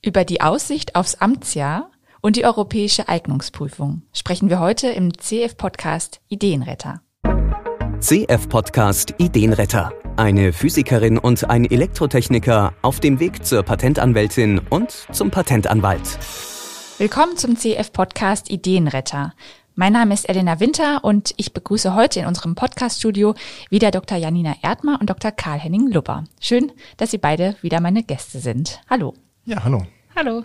Über die Aussicht aufs Amtsjahr und die europäische Eignungsprüfung sprechen wir heute im CF-Podcast Ideenretter. CF-Podcast Ideenretter. Eine Physikerin und ein Elektrotechniker auf dem Weg zur Patentanwältin und zum Patentanwalt. Willkommen zum CF-Podcast Ideenretter. Mein Name ist Elena Winter und ich begrüße heute in unserem Podcast-Studio wieder Dr. Janina Erdmer und Dr. Karl-Henning Lupper. Schön, dass Sie beide wieder meine Gäste sind. Hallo. Ja, hallo. Hallo.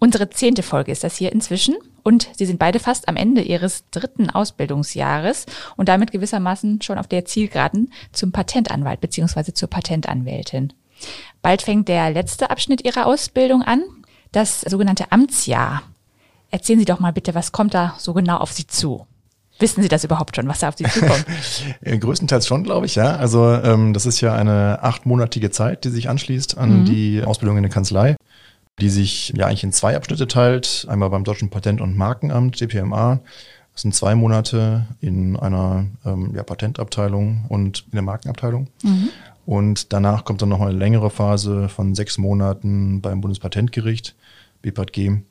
Unsere zehnte Folge ist das hier inzwischen und Sie sind beide fast am Ende Ihres dritten Ausbildungsjahres und damit gewissermaßen schon auf der Zielgeraden zum Patentanwalt beziehungsweise zur Patentanwältin. Bald fängt der letzte Abschnitt Ihrer Ausbildung an, das sogenannte Amtsjahr. Erzählen Sie doch mal bitte, was kommt da so genau auf Sie zu? Wissen Sie das überhaupt schon, was da auf Sie zukommt? Äh, größtenteils schon, glaube ich, ja. Also ähm, das ist ja eine achtmonatige Zeit, die sich anschließt an mhm. die Ausbildung in der Kanzlei, die sich ja eigentlich in zwei Abschnitte teilt. Einmal beim Deutschen Patent- und Markenamt, DPMA. Das sind zwei Monate in einer ähm, ja, Patentabteilung und in der Markenabteilung. Mhm. Und danach kommt dann noch eine längere Phase von sechs Monaten beim Bundespatentgericht, BPATG.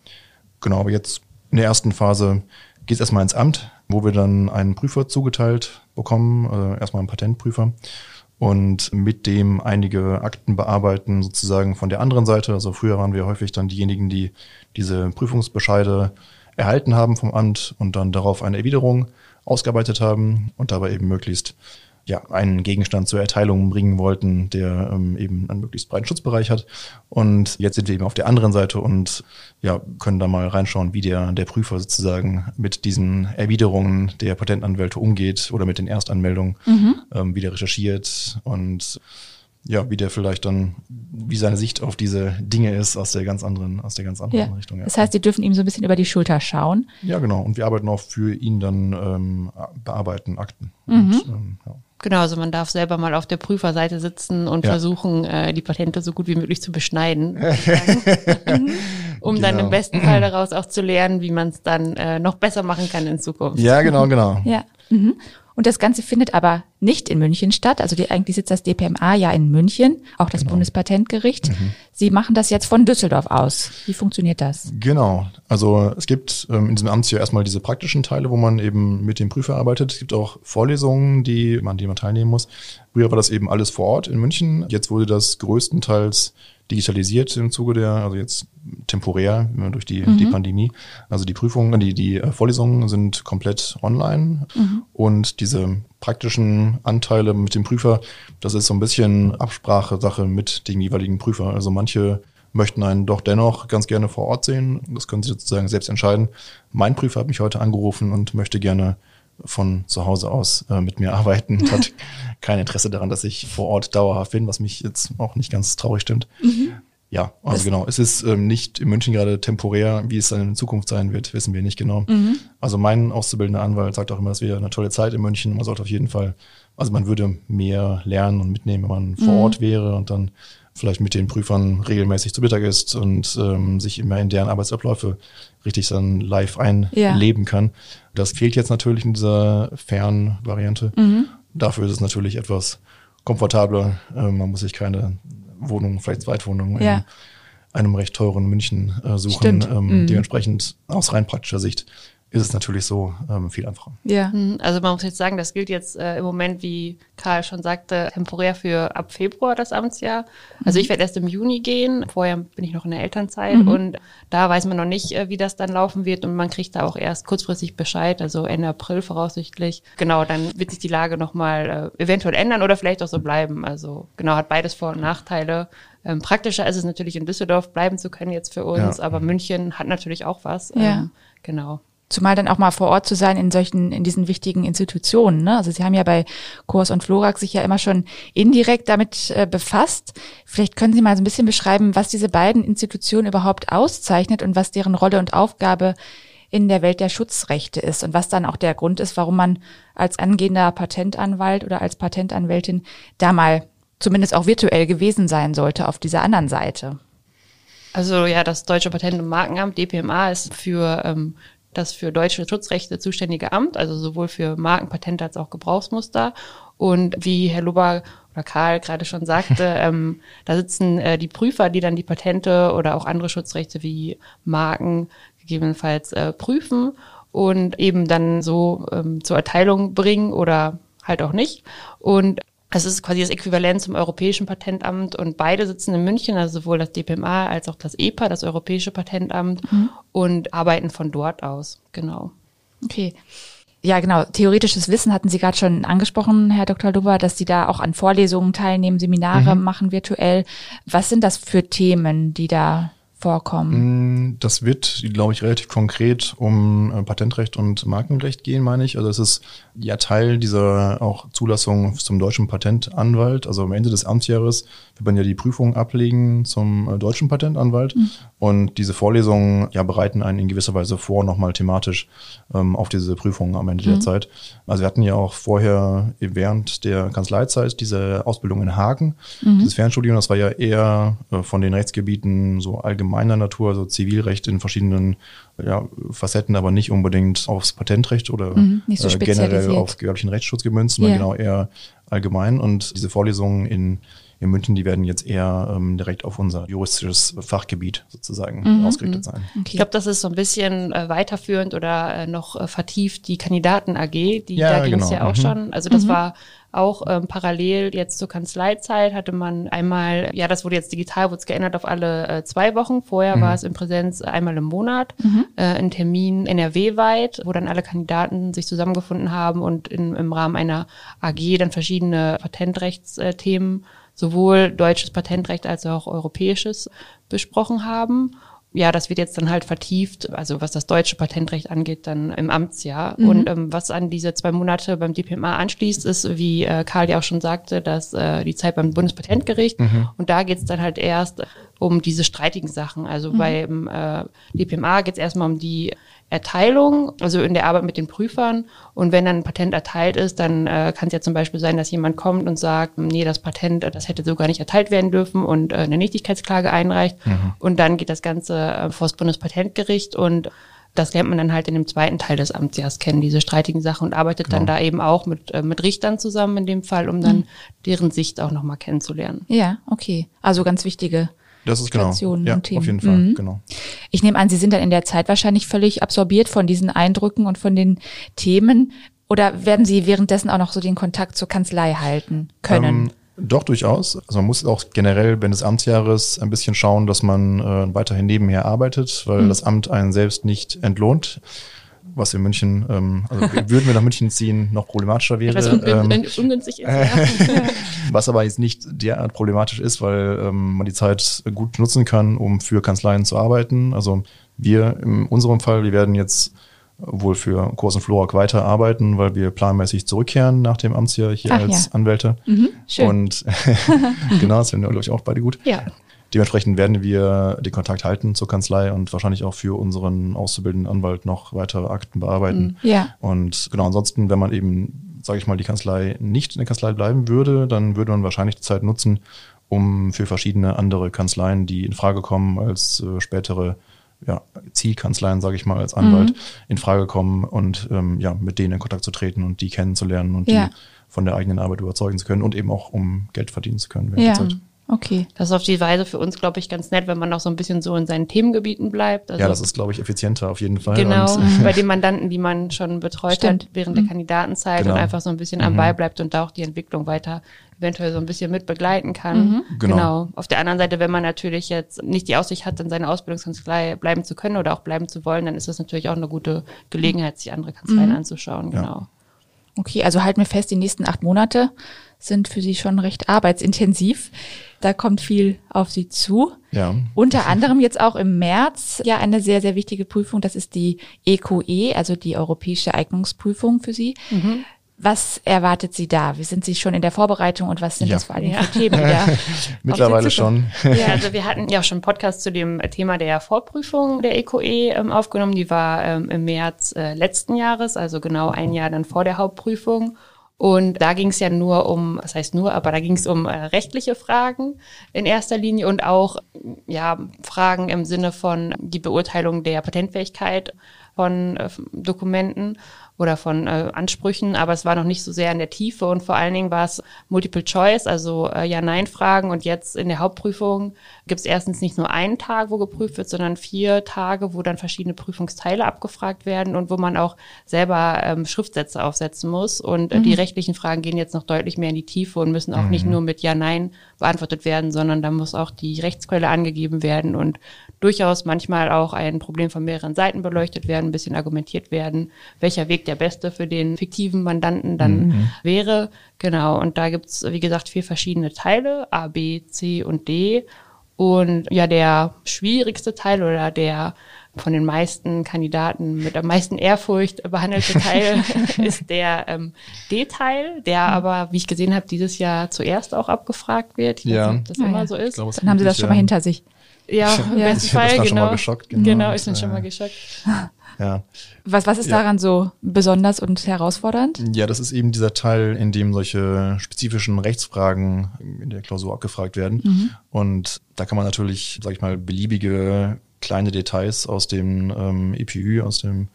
Genau, aber jetzt in der ersten Phase geht es erstmal ins Amt, wo wir dann einen Prüfer zugeteilt bekommen, äh, erstmal einen Patentprüfer und mit dem einige Akten bearbeiten, sozusagen von der anderen Seite. Also früher waren wir häufig dann diejenigen, die diese Prüfungsbescheide erhalten haben vom Amt und dann darauf eine Erwiderung ausgearbeitet haben und dabei eben möglichst ja, einen Gegenstand zur Erteilung bringen wollten, der ähm, eben einen möglichst breiten Schutzbereich hat. Und jetzt sind wir eben auf der anderen Seite und ja, können da mal reinschauen, wie der, der Prüfer sozusagen mit diesen Erwiderungen der Patentanwälte umgeht oder mit den Erstanmeldungen, mhm. ähm, wie der recherchiert und ja, wie der vielleicht dann, wie seine Sicht auf diese Dinge ist aus der ganz anderen, aus der ganz anderen ja. Richtung. Ja. Das heißt, Sie dürfen ihm so ein bisschen über die Schulter schauen. Ja, genau. Und wir arbeiten auch für ihn dann ähm, bearbeiten Akten. Mhm. Und, ähm, ja. Genau, also man darf selber mal auf der Prüferseite sitzen und ja. versuchen, äh, die Patente so gut wie möglich zu beschneiden, um genau. dann im besten Fall daraus auch zu lernen, wie man es dann äh, noch besser machen kann in Zukunft. Ja, genau, genau. Ja. Mhm. Und das Ganze findet aber nicht in München statt. Also die, eigentlich sitzt das DPMA ja in München, auch das genau. Bundespatentgericht. Mhm. Sie machen das jetzt von Düsseldorf aus. Wie funktioniert das? Genau. Also es gibt ähm, in diesem Amtsjahr erstmal diese praktischen Teile, wo man eben mit dem Prüfer arbeitet. Es gibt auch Vorlesungen, die man, die man teilnehmen muss. Früher war das eben alles vor Ort in München. Jetzt wurde das größtenteils digitalisiert im Zuge der, also jetzt temporär durch die, mhm. die Pandemie. Also die Prüfungen, die, die äh, Vorlesungen sind komplett online mhm. und diese praktischen Anteile mit dem Prüfer, das ist so ein bisschen Absprache-Sache mit dem jeweiligen Prüfer. Also manche möchten einen doch dennoch ganz gerne vor Ort sehen. Das können sie sozusagen selbst entscheiden. Mein Prüfer hat mich heute angerufen und möchte gerne von zu Hause aus äh, mit mir arbeiten hat kein Interesse daran, dass ich vor Ort dauerhaft bin, was mich jetzt auch nicht ganz traurig stimmt. Mhm. Ja, also das genau. Es ist ähm, nicht in München gerade temporär, wie es dann in Zukunft sein wird, wissen wir nicht genau. Mhm. Also mein auszubildender Anwalt sagt auch immer, es wäre eine tolle Zeit in München. Man sollte auf jeden Fall, also man würde mehr lernen und mitnehmen, wenn man vor mhm. Ort wäre und dann vielleicht mit den Prüfern regelmäßig zu Mittag isst und ähm, sich immer in deren Arbeitsabläufe richtig dann live einleben ja. kann. Das fehlt jetzt natürlich in dieser Fernvariante. Mhm. Dafür ist es natürlich etwas komfortabler. Äh, man muss sich keine Wohnung, vielleicht Zweitwohnung ja. in einem recht teuren München äh, suchen. Ähm, mhm. Dementsprechend aus rein praktischer Sicht ist es natürlich so ähm, viel einfacher. Ja, mhm. also man muss jetzt sagen, das gilt jetzt äh, im Moment, wie Karl schon sagte, temporär für ab Februar das Amtsjahr. Also mhm. ich werde erst im Juni gehen. Vorher bin ich noch in der Elternzeit mhm. und da weiß man noch nicht, äh, wie das dann laufen wird und man kriegt da auch erst kurzfristig Bescheid, also Ende April voraussichtlich. Genau, dann wird sich die Lage nochmal äh, eventuell ändern oder vielleicht auch so bleiben. Also genau, hat beides Vor- und Nachteile. Ähm, praktischer ist es natürlich in Düsseldorf bleiben zu können jetzt für uns, ja. aber München hat natürlich auch was. Ja. Ähm, genau. Zumal dann auch mal vor Ort zu sein in solchen, in diesen wichtigen Institutionen. Ne? Also Sie haben ja bei Kurs und Florak sich ja immer schon indirekt damit äh, befasst. Vielleicht können Sie mal so ein bisschen beschreiben, was diese beiden Institutionen überhaupt auszeichnet und was deren Rolle und Aufgabe in der Welt der Schutzrechte ist und was dann auch der Grund ist, warum man als angehender Patentanwalt oder als Patentanwältin da mal zumindest auch virtuell gewesen sein sollte auf dieser anderen Seite. Also ja, das Deutsche Patent- und Markenamt, DPMA, ist für ähm, das für deutsche Schutzrechte zuständige Amt, also sowohl für Marken, Patente als auch Gebrauchsmuster. Und wie Herr Luber oder Karl gerade schon sagte, ähm, da sitzen äh, die Prüfer, die dann die Patente oder auch andere Schutzrechte wie Marken gegebenenfalls äh, prüfen und eben dann so ähm, zur Erteilung bringen oder halt auch nicht. Und es ist quasi das Äquivalent zum Europäischen Patentamt und beide sitzen in München, also sowohl das DPMA als auch das EPA, das Europäische Patentamt, mhm. und arbeiten von dort aus. Genau. Okay. Ja, genau. Theoretisches Wissen hatten Sie gerade schon angesprochen, Herr Dr. Duber, dass Sie da auch an Vorlesungen teilnehmen, Seminare mhm. machen virtuell. Was sind das für Themen, die da vorkommen? Mm, das wird, glaube ich, relativ konkret um äh, Patentrecht und Markenrecht gehen, meine ich. Also es ist ja Teil dieser auch Zulassung zum deutschen Patentanwalt. Also am Ende des Amtsjahres wird man ja die Prüfung ablegen zum äh, deutschen Patentanwalt. Mhm. Und diese Vorlesungen ja bereiten einen in gewisser Weise vor, nochmal thematisch ähm, auf diese Prüfung am Ende mhm. der Zeit. Also wir hatten ja auch vorher während der Kanzleizeit diese Ausbildung in Hagen, mhm. dieses Fernstudium, das war ja eher äh, von den Rechtsgebieten so allgemeiner Natur, so Zivilrecht in verschiedenen ja, Facetten, aber nicht unbedingt aufs Patentrecht oder mhm, so äh, generell auf gewerblichen Rechtsschutz gemünzt, sondern yeah. genau eher allgemein. Und diese Vorlesungen in, in München, die werden jetzt eher ähm, direkt auf unser juristisches Fachgebiet sozusagen mhm, ausgerichtet mhm. sein. Okay. Ich glaube, das ist so ein bisschen äh, weiterführend oder äh, noch äh, vertieft die Kandidaten AG, die ja, da ging es genau. ja auch mhm. schon. Also das mhm. war auch ähm, parallel jetzt zur Kanzleizeit hatte man einmal, ja, das wurde jetzt digital, wurde es geändert auf alle äh, zwei Wochen. Vorher mhm. war es in Präsenz einmal im Monat, mhm. äh, ein Termin NRW-weit, wo dann alle Kandidaten sich zusammengefunden haben und in, im Rahmen einer AG dann verschiedene Patentrechtsthemen, sowohl deutsches Patentrecht als auch europäisches, besprochen haben ja, das wird jetzt dann halt vertieft, also was das deutsche Patentrecht angeht, dann im Amtsjahr. Mhm. Und ähm, was an diese zwei Monate beim DPMA anschließt, ist, wie äh, Karl ja auch schon sagte, dass äh, die Zeit beim Bundespatentgericht. Mhm. Und da geht's dann halt erst um diese streitigen Sachen. Also mhm. beim äh, DPMA geht's erstmal um die Erteilung, also in der Arbeit mit den Prüfern. Und wenn dann ein Patent erteilt ist, dann äh, kann es ja zum Beispiel sein, dass jemand kommt und sagt, nee, das Patent, das hätte so gar nicht erteilt werden dürfen und äh, eine Nichtigkeitsklage einreicht. Mhm. Und dann geht das Ganze äh, vor das Bundespatentgericht und das lernt man dann halt in dem zweiten Teil des Amtsjahres kennen, diese streitigen Sachen und arbeitet genau. dann da eben auch mit, äh, mit Richtern zusammen in dem Fall, um dann mhm. deren Sicht auch nochmal kennenzulernen. Ja, okay. Also ganz wichtige das ist genau. Stationen ja, Themen. auf jeden Fall, mhm. genau. Ich nehme an, Sie sind dann in der Zeit wahrscheinlich völlig absorbiert von diesen Eindrücken und von den Themen. Oder werden Sie währenddessen auch noch so den Kontakt zur Kanzlei halten können? Ähm, doch, durchaus. Also man muss auch generell während des Amtsjahres ein bisschen schauen, dass man äh, weiterhin nebenher arbeitet, weil mhm. das Amt einen selbst nicht entlohnt was in München, ähm, also würden wir nach München ziehen, noch problematischer wäre. Was ähm, ungünstig ist. Ja. was aber jetzt nicht derart problematisch ist, weil ähm, man die Zeit gut nutzen kann, um für Kanzleien zu arbeiten. Also wir in unserem Fall, wir werden jetzt wohl für Kurs und Florak weiter arbeiten, weil wir planmäßig zurückkehren nach dem Amtsjahr hier Ach, als ja. Anwälte. Mhm, schön. Und genau, das finden wir, glaube ich, auch beide gut. Ja. Dementsprechend werden wir den Kontakt halten zur Kanzlei und wahrscheinlich auch für unseren auszubildenden Anwalt noch weitere Akten bearbeiten. Mhm. Ja. Und genau, ansonsten, wenn man eben, sage ich mal, die Kanzlei nicht in der Kanzlei bleiben würde, dann würde man wahrscheinlich die Zeit nutzen, um für verschiedene andere Kanzleien, die in Frage kommen als äh, spätere ja, Zielkanzleien, sage ich mal, als Anwalt mhm. in Frage kommen und ähm, ja, mit denen in Kontakt zu treten und die kennenzulernen und ja. die von der eigenen Arbeit überzeugen zu können und eben auch um Geld verdienen zu können während ja. Der. Okay. Das ist auf die Weise für uns, glaube ich, ganz nett, wenn man auch so ein bisschen so in seinen Themengebieten bleibt. Also ja, das ist, glaube ich, effizienter auf jeden Fall. Genau, und, bei den Mandanten, die man schon betreut Stimmt. hat während der mhm. Kandidatenzeit genau. und einfach so ein bisschen am mhm. Ball bleibt und da auch die Entwicklung weiter eventuell so ein bisschen mit begleiten kann. Mhm. Genau. genau. Auf der anderen Seite, wenn man natürlich jetzt nicht die Aussicht hat, in seiner Ausbildungskanzlei bleiben zu können oder auch bleiben zu wollen, dann ist das natürlich auch eine gute Gelegenheit, sich andere Kanzleien mhm. anzuschauen. Genau. Ja. Okay, also halten wir fest, die nächsten acht Monate sind für Sie schon recht arbeitsintensiv. Da kommt viel auf Sie zu. Ja. Unter anderem jetzt auch im März ja eine sehr, sehr wichtige Prüfung. Das ist die EQE, e, also die Europäische Eignungsprüfung für Sie. Mhm. Was erwartet Sie da? Wie sind Sie schon in der Vorbereitung und was sind ja. das vor allem für Themen? Mittlerweile schon. Ja, also wir hatten ja auch schon einen Podcast zu dem Thema der Vorprüfung der EQE e, ähm, aufgenommen. Die war ähm, im März äh, letzten Jahres, also genau ein Jahr dann vor der Hauptprüfung. Und da ging es ja nur um, was heißt nur, aber da ging es um äh, rechtliche Fragen in erster Linie und auch ja Fragen im Sinne von die Beurteilung der Patentfähigkeit von äh, Dokumenten oder von äh, Ansprüchen, aber es war noch nicht so sehr in der Tiefe und vor allen Dingen war es Multiple Choice, also äh, Ja-Nein-Fragen und jetzt in der Hauptprüfung gibt es erstens nicht nur einen Tag, wo geprüft wird, sondern vier Tage, wo dann verschiedene Prüfungsteile abgefragt werden und wo man auch selber ähm, Schriftsätze aufsetzen muss und äh, mhm. die rechtlichen Fragen gehen jetzt noch deutlich mehr in die Tiefe und müssen auch mhm. nicht nur mit Ja-Nein beantwortet werden, sondern da muss auch die Rechtsquelle angegeben werden und durchaus manchmal auch ein Problem von mehreren Seiten beleuchtet werden, ein bisschen argumentiert werden, welcher Weg der beste für den fiktiven Mandanten dann mhm. wäre. Genau, und da gibt's wie gesagt, vier verschiedene Teile, A, B, C und D. Und ja, der schwierigste Teil oder der von den meisten Kandidaten mit am meisten Ehrfurcht behandelte Teil ist der ähm, D-Teil, der mhm. aber, wie ich gesehen habe, dieses Jahr zuerst auch abgefragt wird. Ich ja. weiß nicht, ob das ah, immer ja. so ist. Glaub, Dann haben sie das schon mal hinter sich. Ja, im ja. besten Fall, genau. Schon mal geschockt, genau. Genau, ich bin schon mal geschockt. Ja. Was, was ist ja. daran so besonders und herausfordernd? Ja, das ist eben dieser Teil, in dem solche spezifischen Rechtsfragen in der Klausur abgefragt werden. Mhm. Und da kann man natürlich, sag ich mal, beliebige kleine Details aus dem ähm, EPÜ, aus dem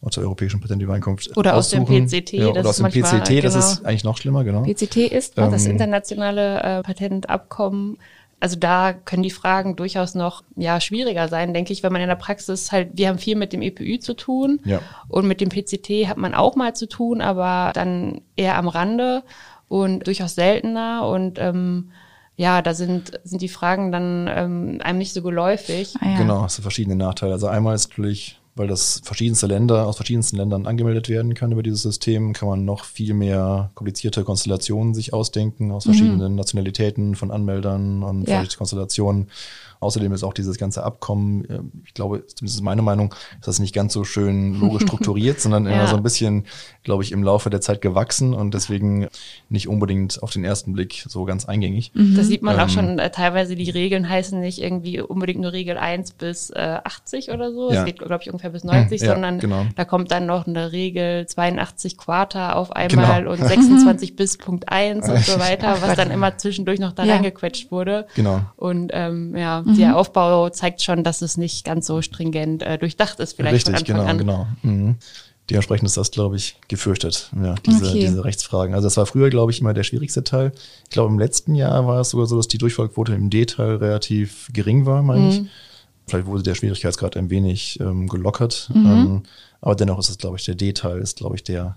aus der Europäischen Patentübereinkunft Oder aussuchen. aus dem PCT. Ja, oder aus dem PCT, das genau. ist eigentlich noch schlimmer, genau. PCT ist ähm, das internationale äh, Patentabkommen also da können die Fragen durchaus noch ja schwieriger sein, denke ich, wenn man in der Praxis halt, wir haben viel mit dem EPÜ zu tun ja. und mit dem PCT hat man auch mal zu tun, aber dann eher am Rande und durchaus seltener und ähm, ja, da sind, sind die Fragen dann ähm, einem nicht so geläufig. Ah, ja. Genau, das sind verschiedene Nachteile. Also einmal ist natürlich weil das verschiedenste Länder aus verschiedensten Ländern angemeldet werden kann über dieses System, kann man noch viel mehr komplizierte Konstellationen sich ausdenken aus verschiedenen mhm. Nationalitäten von Anmeldern und ja. Konstellationen. Außerdem ist auch dieses ganze Abkommen, äh, ich glaube, zumindest ist meine Meinung, ist das nicht ganz so schön logisch strukturiert, sondern ja. immer so ein bisschen, glaube ich, im Laufe der Zeit gewachsen und deswegen nicht unbedingt auf den ersten Blick so ganz eingängig. Mhm. Das sieht man ähm, auch schon, äh, teilweise die Regeln heißen nicht irgendwie unbedingt nur Regel 1 bis äh, 80 oder so. Ja. Es geht, glaube ich, ungefähr bis 90, ja, sondern genau. da kommt dann noch eine Regel 82 Quarter auf einmal genau. und 26 bis Punkt 1 und so weiter, was dann immer zwischendurch noch da reingequetscht wurde. Genau. Und ähm, ja, mhm. der Aufbau zeigt schon, dass es nicht ganz so stringent äh, durchdacht ist, vielleicht Richtig, von Anfang genau, an. genau. Mhm. Dementsprechend ist das, glaube ich, gefürchtet, ja, diese, okay. diese Rechtsfragen. Also das war früher, glaube ich, immer der schwierigste Teil. Ich glaube, im letzten Jahr war es sogar so, dass die Durchfallquote im D-Teil relativ gering war, meine mhm. ich. Vielleicht wurde der Schwierigkeitsgrad ein wenig ähm, gelockert. Mhm. Ähm, aber dennoch ist es, glaube ich, der D-Teil ist, glaube ich, der,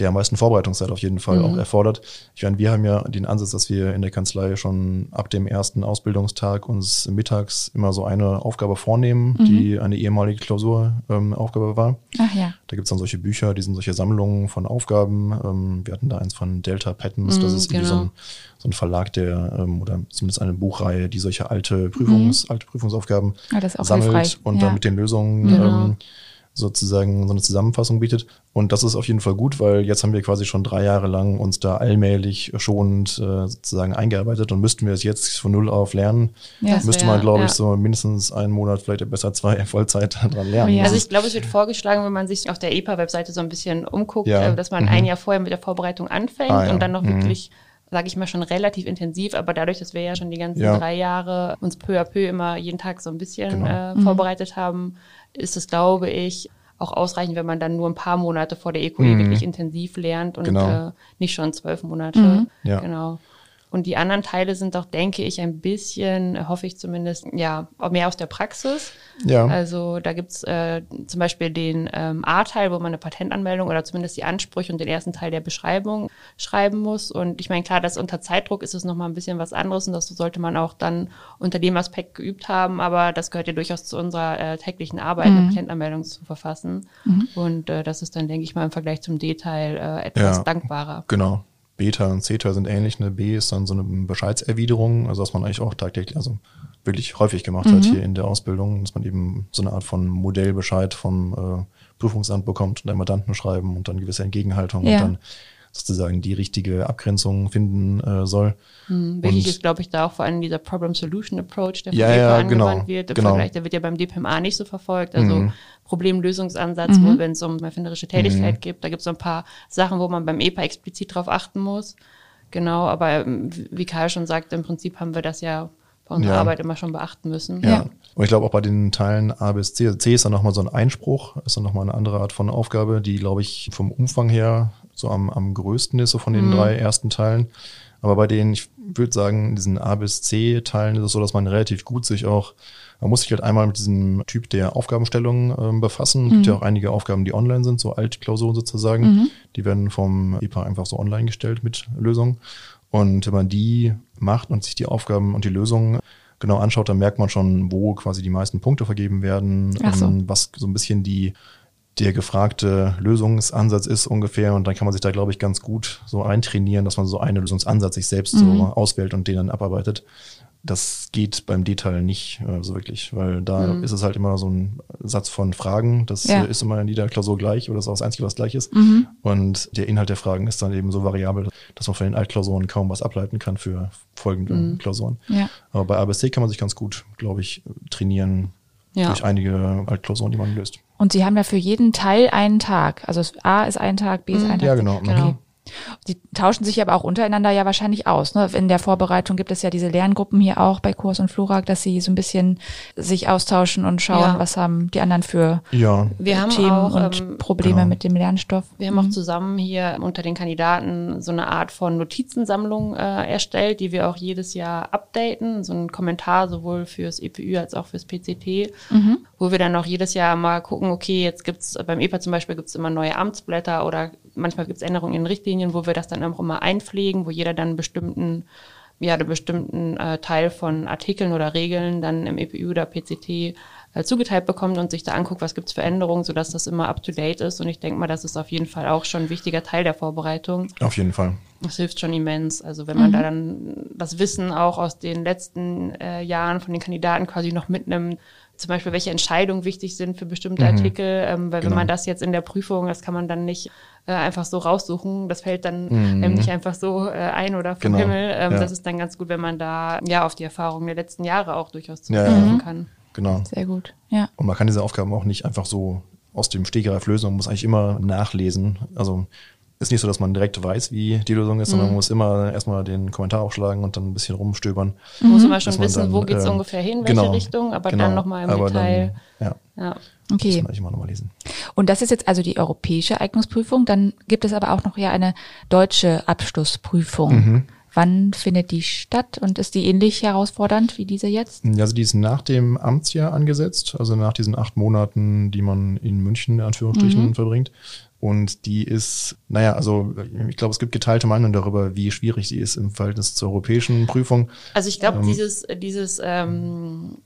der am meisten Vorbereitungszeit auf jeden Fall mhm. auch erfordert. Ich meine, wir haben ja den Ansatz, dass wir in der Kanzlei schon ab dem ersten Ausbildungstag uns mittags immer so eine Aufgabe vornehmen, mhm. die eine ehemalige Klausuraufgabe ähm, war. Ach ja. Da gibt's dann solche Bücher, die sind solche Sammlungen von Aufgaben. Ähm, wir hatten da eins von Delta Patents, mhm, das ist genau. so ein, so ein Verlag, der ähm, oder zumindest eine Buchreihe, die solche alte Prüfungs, mhm. alte Prüfungsaufgaben ja, sammelt hilfreich. und ja. dann mit den Lösungen genau. Sozusagen so eine Zusammenfassung bietet. Und das ist auf jeden Fall gut, weil jetzt haben wir quasi schon drei Jahre lang uns da allmählich schonend äh, sozusagen eingearbeitet und müssten wir es jetzt von null auf lernen, ja, müsste man, glaube ja. ich, so mindestens einen Monat, vielleicht besser zwei Vollzeit dran lernen. Ja. Also ich glaube, es wird vorgeschlagen, wenn man sich auf der EPA-Webseite so ein bisschen umguckt, äh, dass man mhm. ein Jahr vorher mit der Vorbereitung anfängt ah, und dann noch mhm. wirklich sage ich mal, schon relativ intensiv, aber dadurch, dass wir ja schon die ganzen ja. drei Jahre uns peu à peu immer jeden Tag so ein bisschen genau. äh, mhm. vorbereitet haben, ist es, glaube ich, auch ausreichend, wenn man dann nur ein paar Monate vor der EQE mhm. wirklich intensiv lernt und genau. äh, nicht schon zwölf Monate. Mhm. Ja. Genau. Und die anderen Teile sind doch, denke ich, ein bisschen, hoffe ich zumindest, ja, mehr aus der Praxis. Ja. Also da gibt's äh, zum Beispiel den ähm, A-Teil, wo man eine Patentanmeldung oder zumindest die Ansprüche und den ersten Teil der Beschreibung schreiben muss. Und ich meine, klar, das unter Zeitdruck ist es nochmal ein bisschen was anderes und das sollte man auch dann unter dem Aspekt geübt haben, aber das gehört ja durchaus zu unserer äh, täglichen Arbeit, mhm. eine Patentanmeldung zu verfassen. Mhm. Und äh, das ist dann, denke ich mal, im Vergleich zum D-Teil äh, etwas ja, dankbarer. Genau. Beta und Zeta sind ähnlich. Eine B ist dann so eine Bescheidserwiderung, also was man eigentlich auch tagtäglich, also wirklich häufig gemacht mhm. hat hier in der Ausbildung, dass man eben so eine Art von Modellbescheid vom äh, Prüfungsamt bekommt und einem Mandanten schreiben und dann gewisse Entgegenhaltung ja. und dann sozusagen die richtige Abgrenzung finden äh, soll. Hm, wichtig ist, glaube ich, da auch vor allem dieser Problem-Solution-Approach, der von ja, ja, angewandt genau, wird. Im genau. Vergleich, der wird ja beim DPMA nicht so verfolgt. Also mhm. Problemlösungsansatz, mhm. wenn es um erfinderische Tätigkeit mhm. geht. Da gibt es so ein paar Sachen, wo man beim EPA explizit drauf achten muss. Genau, aber ähm, wie Karl schon sagt, im Prinzip haben wir das ja bei unserer ja. Arbeit immer schon beachten müssen. Ja. Und ich glaube auch bei den Teilen A bis C, C ist dann nochmal so ein Einspruch, ist dann nochmal eine andere Art von Aufgabe, die, glaube ich, vom Umfang her so am, am größten ist, so von den Mhm. drei ersten Teilen. Aber bei den, ich würde sagen, diesen A bis C Teilen ist es so, dass man relativ gut sich auch, man muss sich halt einmal mit diesem Typ der Aufgabenstellung ähm, befassen. Es gibt ja auch einige Aufgaben, die online sind, so Altklausuren sozusagen. Die werden vom EPA einfach so online gestellt mit Lösungen. Und wenn man die macht und sich die Aufgaben und die Lösungen genau anschaut, dann merkt man schon, wo quasi die meisten Punkte vergeben werden, so. was so ein bisschen die der gefragte Lösungsansatz ist ungefähr. Und dann kann man sich da, glaube ich, ganz gut so eintrainieren, dass man so einen Lösungsansatz sich selbst Mhm. so auswählt und den dann abarbeitet. Das geht beim Detail nicht äh, so wirklich, weil da ist es halt immer so ein Satz von Fragen. Das Ja. äh, ist immer in jeder Klausur gleich oder das ist auch das Einzige, was gleich ist. Und der Inhalt der Fragen ist dann eben so variabel, dass man von den Altklausuren kaum was ableiten kann für folgende Klausuren. Ja. Aber bei ABC kann man sich ganz gut, glaube ich, trainieren Ja. durch einige Altklausuren, die man löst. Und Sie haben ja für jeden Teil einen Tag. Also es- A ist ein Tag, B ist ein Tag. Ja, genau. Genau. Die tauschen sich aber auch untereinander ja wahrscheinlich aus. Ne? In der Vorbereitung gibt es ja diese Lerngruppen hier auch bei Kurs und Florak, dass sie so ein bisschen sich austauschen und schauen, Ja. was haben die anderen für Ja, Wir haben Themen auch, und ähm, Probleme genau. mit dem Lernstoff. Wir haben auch zusammen hier unter den Kandidaten so eine Art von Notizensammlung äh, erstellt, die wir auch jedes Jahr updaten. So ein Kommentar sowohl fürs EPÜ als auch fürs PCT, wo wir dann auch jedes Jahr mal gucken, okay, jetzt gibt's beim EPA zum Beispiel gibt's immer neue Amtsblätter oder manchmal gibt's Änderungen in Richtlinien, wo wir das dann auch immer einpflegen, wo jeder dann einen bestimmten ja, einen bestimmten äh, Teil von Artikeln oder Regeln dann im EPÜ oder PCT äh, zugeteilt bekommt und sich da anguckt, was gibt's für Änderungen, sodass das immer up-to-date ist. Und ich denke mal, das ist auf jeden Fall auch schon ein wichtiger Teil der Vorbereitung. auf jeden Fall. Das hilft schon immens. Also wenn man da dann das Wissen auch aus den letzten äh, Jahren von den Kandidaten quasi noch mitnimmt, zum Beispiel welche Entscheidungen wichtig sind für bestimmte Artikel, ähm, weil Genau. wenn man das jetzt in der Prüfung, das kann man dann nicht äh, einfach so raussuchen, das fällt dann ähm, nicht einfach so äh, ein oder vom Genau. Himmel. Ähm, Ja. Das ist dann ganz gut, wenn man da ja auf die Erfahrungen der letzten Jahre auch durchaus Ja, zurückgreifen ja. kann. Genau. Sehr gut. Ja. Und man kann diese Aufgaben auch nicht einfach so aus dem Stegreif lösen. Man muss eigentlich immer nachlesen. Also ist nicht so, dass man direkt weiß, wie die Lösung ist, sondern man muss immer erstmal den Kommentar aufschlagen und dann ein bisschen rumstöbern. Man muss immer schon wissen, dann, wo geht's ähm, ungefähr hin, welche genau, Richtung, aber genau. dann nochmal im Aber Detail. Dann, ja, ja. Okay. eigentlich immer nochmal lesen. Und das ist jetzt also die europäische Eignungsprüfung. Dann gibt es aber auch noch ja eine deutsche Abschlussprüfung. Mhm. Wann findet die statt und ist die ähnlich herausfordernd wie diese jetzt? Ja, also die ist nach dem Amtsjahr angesetzt, also nach diesen acht Monaten, die man in München in Anführungsstrichen verbringt. Und die ist, naja, also ich glaube, es gibt geteilte Meinungen darüber, wie schwierig sie ist im Verhältnis zur europäischen Prüfung. Also ich glaube, dieses, dieses, ähm,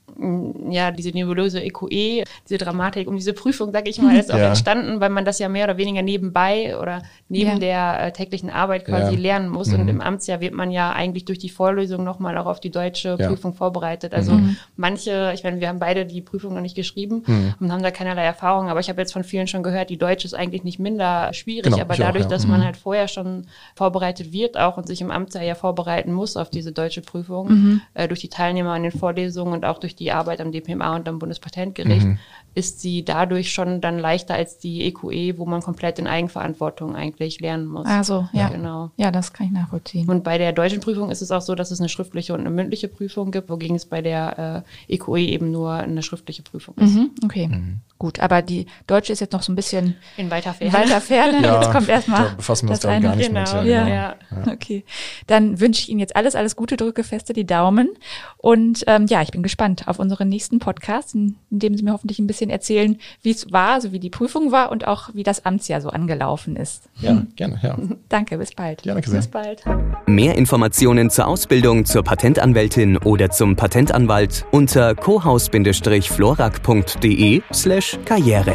ja, diese nebulöse EQE, diese Dramatik um diese Prüfung, sage ich mal, ist auch Ja. entstanden, weil man das ja mehr oder weniger nebenbei oder neben Ja. der äh, täglichen Arbeit quasi Ja. lernen muss. Und im Amtsjahr wird man ja eigentlich durch die Vorlesung nochmal auch auf die deutsche Ja. Prüfung vorbereitet. Also manche, ich meine, wir haben beide die Prüfung noch nicht geschrieben und haben da keinerlei Erfahrung, aber ich habe jetzt von vielen schon gehört, die Deutsche ist eigentlich nicht minder schwierig, Genau, aber ich auch, dadurch, ja. dass man halt vorher schon vorbereitet wird auch und sich im Amtsjahr ja vorbereiten muss auf diese deutsche Prüfung, äh, durch die Teilnehmer an den Vorlesungen und auch durch die Arbeit am DPMA und am Bundespatentgericht, ist sie dadurch schon dann leichter als die EQE, wo man komplett in Eigenverantwortung eigentlich lernen muss. Also, ja. Genau. Ja, das kann ich nachvollziehen. Und bei der deutschen Prüfung ist es auch so, dass es eine schriftliche und eine mündliche Prüfung gibt, wogegen es bei der äh, EQE eben nur eine schriftliche Prüfung ist. Mhm, okay, gut. Aber die deutsche ist jetzt noch so ein bisschen In weiter Ferne. in weiter Ferne. Ja, jetzt kommt erstmal. da befassen wir uns ich gar nicht Genau, mit. Ja. ja. Okay, dann wünsche ich Ihnen jetzt alles, alles Gute, drücke feste die Daumen. Und ähm, ja, ich bin gespannt auf unseren nächsten Podcast, in, in dem Sie mir hoffentlich ein bisschen erzählen, wie es war, so wie die Prüfung war und auch wie das Amtsjahr so angelaufen ist. Ja, gerne, ja. Danke, bis bald. Ja, danke sehr. Bis bald. Mehr Informationen zur Ausbildung zur Patentanwältin oder zum Patentanwalt unter cohaus-florak.de slash karriere.